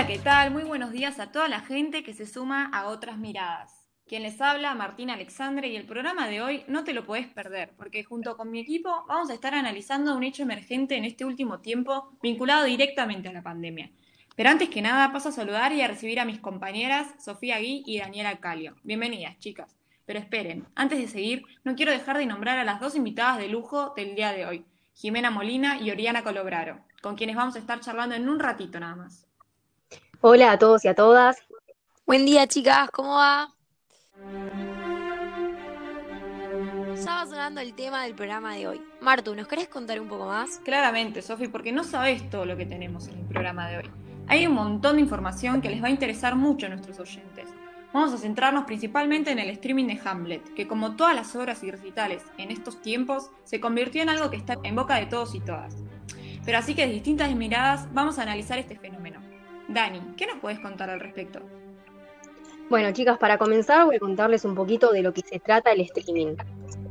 Hola, ¿qué tal? Muy buenos días a toda la gente que se suma a otras miradas. Quien les habla, Martín Alexandre, y el programa de hoy no te lo podés perder, porque junto con mi equipo vamos a estar analizando un hecho emergente en este último tiempo vinculado directamente a la pandemia. Pero antes que nada, paso a saludar y a recibir a mis compañeras Sofía Gui y Daniela Calio. Bienvenidas, chicas. Pero esperen, antes de seguir, no quiero dejar de nombrar a las dos invitadas de lujo del día de hoy, Jimena Molina y Oriana Colobraro, con quienes vamos a estar charlando en un ratito nada más. Hola a todos y a todas. Buen día, chicas, ¿cómo va? Ya va sonando el tema del programa de hoy. Martu, ¿nos querés contar un poco más? Claramente, Sofi, porque no sabes todo lo que tenemos en el programa de hoy. Hay un montón de información que les va a interesar mucho a nuestros oyentes. Vamos a centrarnos principalmente en el streaming de Hamlet, que como todas las obras y recitales en estos tiempos, se convirtió en algo que está en boca de todos y todas. Pero así que de distintas miradas vamos a analizar este fenómeno. Dani, ¿qué nos puedes contar al respecto? Bueno, chicas, para comenzar voy a contarles un poquito de lo que se trata el streaming.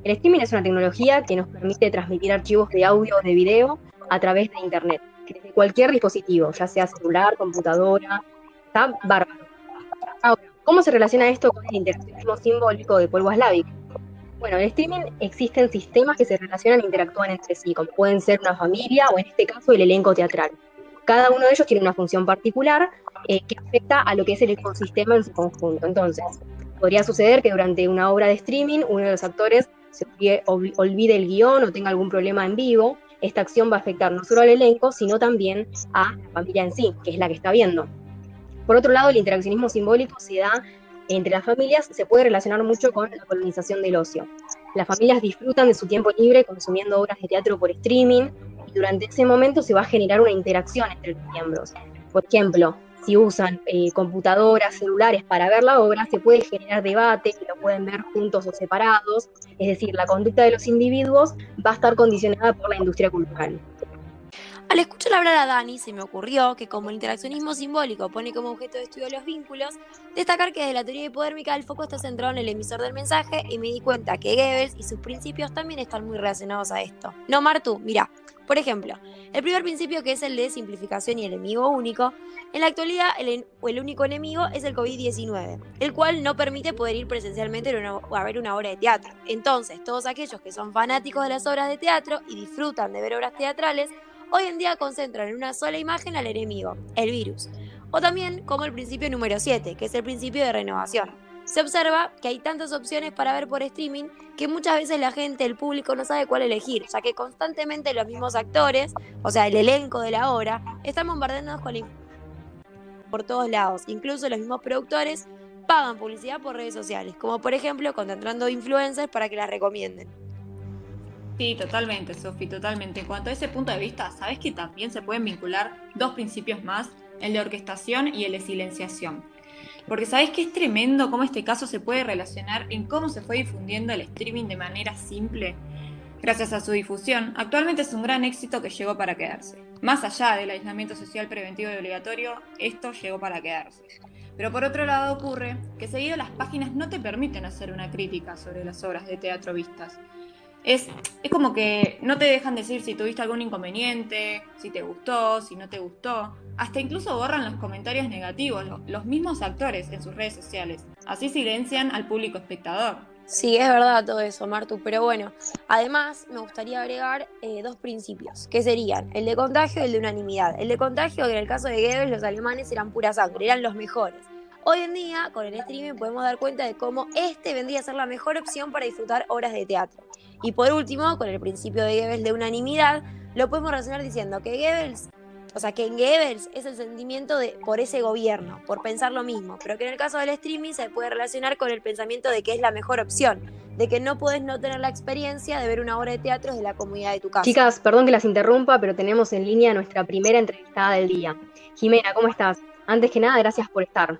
El streaming es una tecnología que nos permite transmitir archivos de audio o de video a través de Internet, desde cualquier dispositivo, ya sea celular, computadora, está bárbaro. Ahora, ¿cómo se relaciona esto con el interaccionismo simbólico de polvo Slavic? Bueno, en el streaming existen sistemas que se relacionan e interactúan entre sí, como pueden ser una familia o en este caso el elenco teatral. Cada uno de ellos tiene una función particular eh, que afecta a lo que es el ecosistema en su conjunto. Entonces, podría suceder que durante una obra de streaming uno de los actores se olvide el guion o tenga algún problema en vivo. Esta acción va a afectar no solo al elenco, sino también a la familia en sí, que es la que está viendo. Por otro lado, el interaccionismo simbólico se da entre las familias, se puede relacionar mucho con la colonización del ocio. Las familias disfrutan de su tiempo libre consumiendo obras de teatro por streaming, y durante ese momento se va a generar una interacción entre los miembros. Por ejemplo, si usan eh, computadoras, celulares para ver la obra, se puede generar debate, lo pueden ver juntos o separados, es decir, la conducta de los individuos va a estar condicionada por la industria cultural. Al escuchar hablar a Dani, se me ocurrió que como el interaccionismo simbólico pone como objeto de estudio los vínculos, destacar que desde la teoría hipodérmica el foco está centrado en el emisor del mensaje y me di cuenta que Goebbels y sus principios también están muy relacionados a esto. No, Martu, mira, por ejemplo, el primer principio que es el de simplificación y enemigo único, en la actualidad el, el único enemigo es el COVID-19, el cual no permite poder ir presencialmente a ver una obra de teatro. Entonces, todos aquellos que son fanáticos de las obras de teatro y disfrutan de ver obras teatrales, hoy en día concentran en una sola imagen al enemigo, el virus. O también como el principio número 7, que es el principio de renovación. Se observa que hay tantas opciones para ver por streaming que muchas veces la gente, el público, no sabe cuál elegir, ya que constantemente los mismos actores, o sea, el elenco de la obra, están bombardeándonos con por todos lados. Incluso los mismos productores pagan publicidad por redes sociales, como por ejemplo contratando influencers para que las recomienden. Sí, totalmente, Sofi, totalmente. En cuanto a ese punto de vista, ¿sabes que también se pueden vincular dos principios más, el de orquestación y el de silenciación? Porque sabes que es tremendo cómo este caso se puede relacionar en cómo se fue difundiendo el streaming de manera simple. Gracias a su difusión, actualmente es un gran éxito que llegó para quedarse. Más allá del aislamiento social preventivo y obligatorio, esto llegó para quedarse. Pero por otro lado ocurre que seguido las páginas no te permiten hacer una crítica sobre las obras de teatro vistas es, como que no te dejan decir si tuviste algún inconveniente, si te gustó, si no te gustó. Hasta incluso borran los comentarios negativos, los mismos actores en sus redes sociales. Así silencian al público espectador. Sí, es verdad todo eso, Martu, pero bueno, además me gustaría agregar eh, dos principios, que serían el de contagio y el de unanimidad. El de contagio, que en el caso de Goebbels los alemanes eran pura sangre, eran los mejores. Hoy en día, con el streaming, podemos dar cuenta de cómo este vendría a ser la mejor opción para disfrutar horas de teatro. Y por último, con el principio de Goebbels de unanimidad, lo podemos relacionar diciendo que Goebbels, o sea, que en Goebbels es el sentimiento de por ese gobierno, por pensar lo mismo, pero que en el caso del streaming se puede relacionar con el pensamiento de que es la mejor opción, de que no puedes no tener la experiencia de ver una obra de teatro desde la comunidad de tu casa. Chicas, perdón que las interrumpa, pero tenemos en línea nuestra primera entrevistada del día. Jimena, ¿cómo estás? Antes que nada, gracias por estar.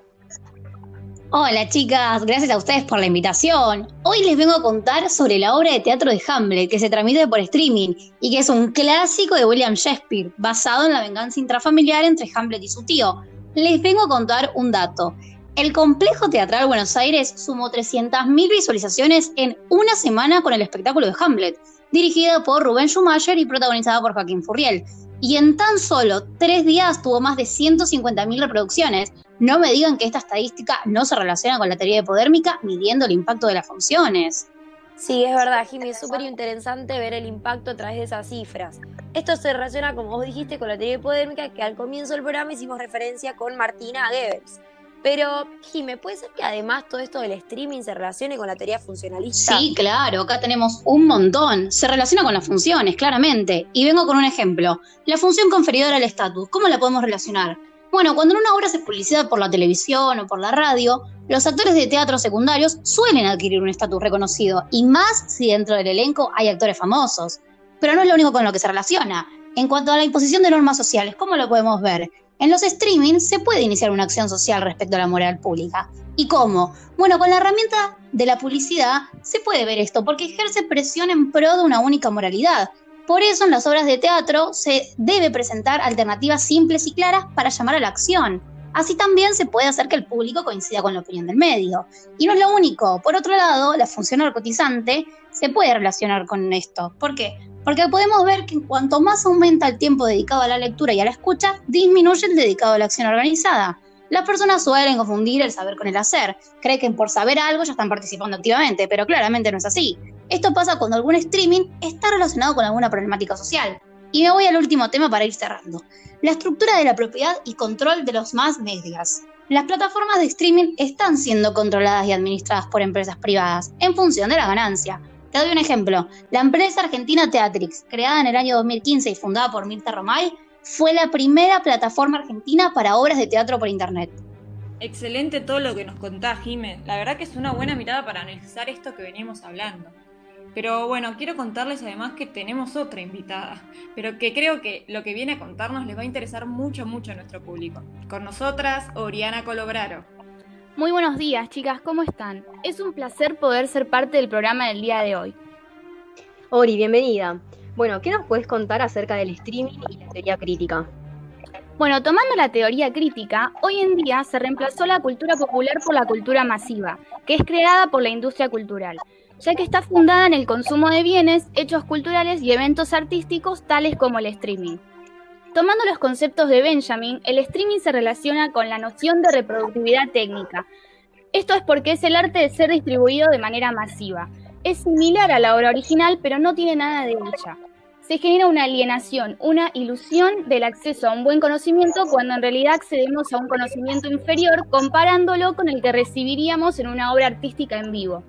Hola chicas, gracias a ustedes por la invitación. Hoy les vengo a contar sobre la obra de teatro de Hamlet que se transmite por streaming y que es un clásico de William Shakespeare, basado en la venganza intrafamiliar entre Hamlet y su tío. Les vengo a contar un dato. El complejo teatral Buenos Aires sumó 300.000 visualizaciones en una semana con el espectáculo de Hamlet, dirigida por Rubén Schumacher y protagonizada por Joaquín Furriel. Y en tan solo tres días tuvo más de 150.000 reproducciones. No me digan que esta estadística no se relaciona con la teoría hipodérmica midiendo el impacto de las funciones. Sí, es verdad, Jimmy, es súper interesante ver el impacto a través de esas cifras. Esto se relaciona, como vos dijiste, con la teoría hipodérmica que al comienzo del programa hicimos referencia con Martina Goebbels. Pero, Jimmy, ¿puede ser que además todo esto del streaming se relacione con la teoría funcionalista? Sí, claro, acá tenemos un montón. Se relaciona con las funciones, claramente. Y vengo con un ejemplo. La función conferidora al estatus, ¿cómo la podemos relacionar? Bueno, cuando una obra se publicidad por la televisión o por la radio, los actores de teatro secundarios suelen adquirir un estatus reconocido, y más si dentro del elenco hay actores famosos. Pero no es lo único con lo que se relaciona. En cuanto a la imposición de normas sociales, ¿cómo lo podemos ver? En los streamings se puede iniciar una acción social respecto a la moral pública. ¿Y cómo? Bueno, con la herramienta de la publicidad se puede ver esto, porque ejerce presión en pro de una única moralidad. Por eso en las obras de teatro se debe presentar alternativas simples y claras para llamar a la acción. Así también se puede hacer que el público coincida con la opinión del medio. Y no es lo único. Por otro lado, la función narcotizante se puede relacionar con esto. ¿Por qué? Porque podemos ver que cuanto más aumenta el tiempo dedicado a la lectura y a la escucha, disminuye el dedicado a la acción organizada. Las personas suelen confundir el saber con el hacer. Creen que por saber algo ya están participando activamente, pero claramente no es así. Esto pasa cuando algún streaming está relacionado con alguna problemática social. Y me voy al último tema para ir cerrando. La estructura de la propiedad y control de los más medias. Las plataformas de streaming están siendo controladas y administradas por empresas privadas en función de la ganancia. Te doy un ejemplo. La empresa argentina Teatrix, creada en el año 2015 y fundada por Mirta Romay, fue la primera plataforma argentina para obras de teatro por internet. Excelente todo lo que nos contás, Jimé. La verdad que es una buena mirada para analizar esto que venimos hablando. Pero bueno, quiero contarles además que tenemos otra invitada, pero que creo que lo que viene a contarnos les va a interesar mucho, mucho a nuestro público. Con nosotras, Oriana Colobraro. Muy buenos días, chicas, ¿cómo están? Es un placer poder ser parte del programa del día de hoy. Ori, bienvenida. Bueno, ¿qué nos puedes contar acerca del streaming y la teoría crítica? Bueno, tomando la teoría crítica, hoy en día se reemplazó la cultura popular por la cultura masiva, que es creada por la industria cultural ya que está fundada en el consumo de bienes, hechos culturales y eventos artísticos tales como el streaming. Tomando los conceptos de Benjamin, el streaming se relaciona con la noción de reproductividad técnica. Esto es porque es el arte de ser distribuido de manera masiva. Es similar a la obra original, pero no tiene nada de ella. Se genera una alienación, una ilusión del acceso a un buen conocimiento cuando en realidad accedemos a un conocimiento inferior comparándolo con el que recibiríamos en una obra artística en vivo.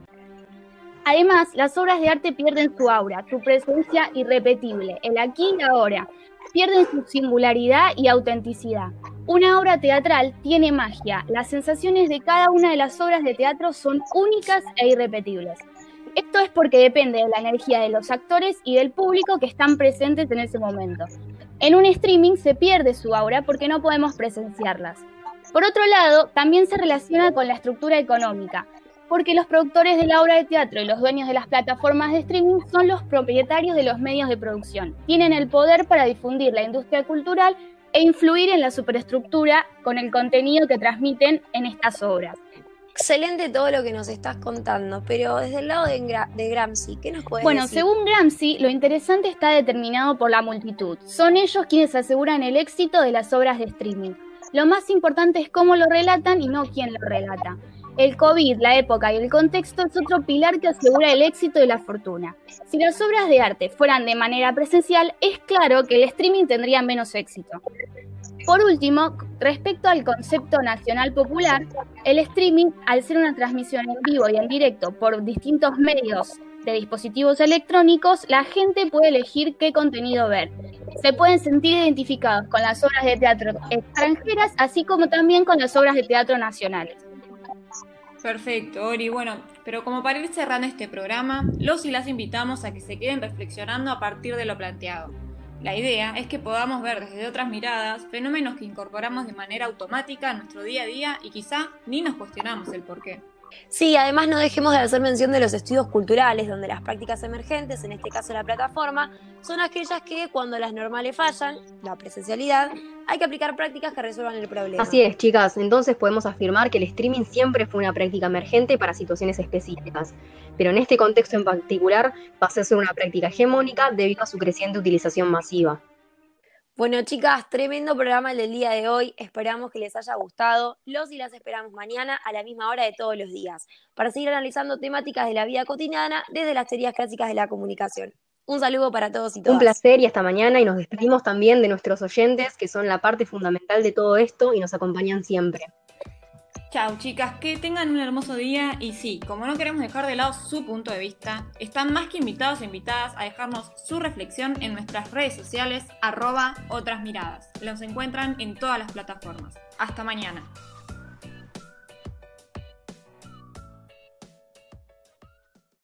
Además, las obras de arte pierden su aura, su presencia irrepetible, el aquí y ahora. Pierden su singularidad y autenticidad. Una obra teatral tiene magia. Las sensaciones de cada una de las obras de teatro son únicas e irrepetibles. Esto es porque depende de la energía de los actores y del público que están presentes en ese momento. En un streaming se pierde su aura porque no podemos presenciarlas. Por otro lado, también se relaciona con la estructura económica porque los productores de la obra de teatro y los dueños de las plataformas de streaming son los propietarios de los medios de producción. Tienen el poder para difundir la industria cultural e influir en la superestructura con el contenido que transmiten en estas obras. Excelente todo lo que nos estás contando, pero desde el lado de, Gramsci, ¿qué nos puedes bueno, decir? Bueno, según Gramsci, lo interesante está determinado por la multitud. Son ellos quienes aseguran el éxito de las obras de streaming. Lo más importante es cómo lo relatan y no quién lo relata. El COVID, la época y el contexto es otro pilar que asegura el éxito y la fortuna. Si las obras de arte fueran de manera presencial, es claro que el streaming tendría menos éxito. Por último, respecto al concepto nacional popular, el streaming, al ser una transmisión en vivo y en directo por distintos medios de dispositivos electrónicos, la gente puede elegir qué contenido ver. Se pueden sentir identificados con las obras de teatro extranjeras, así como también con las obras de teatro nacionales. Perfecto, Ori. Bueno, pero como para ir cerrando este programa, los y las invitamos a que se queden reflexionando a partir de lo planteado. La idea es que podamos ver desde otras miradas fenómenos que incorporamos de manera automática a nuestro día a día y quizá ni nos cuestionamos el porqué. Sí, además no dejemos de hacer mención de los estudios culturales, donde las prácticas emergentes, en este caso la plataforma, son aquellas que cuando las normales fallan, la presencialidad, hay que aplicar prácticas que resuelvan el problema. Así es, chicas, entonces podemos afirmar que el streaming siempre fue una práctica emergente para situaciones específicas, pero en este contexto en particular pasó a ser una práctica hegemónica debido a su creciente utilización masiva. Bueno, chicas, tremendo programa el del día de hoy. Esperamos que les haya gustado. Los y las esperamos mañana a la misma hora de todos los días para seguir analizando temáticas de la vida cotidiana desde las teorías clásicas de la comunicación. Un saludo para todos y todas. Un placer y hasta mañana y nos despedimos también de nuestros oyentes que son la parte fundamental de todo esto y nos acompañan siempre. Chao chicas, que tengan un hermoso día y sí, como no queremos dejar de lado su punto de vista, están más que invitados e invitadas a dejarnos su reflexión en nuestras redes sociales arroba otras miradas. Los encuentran en todas las plataformas. Hasta mañana.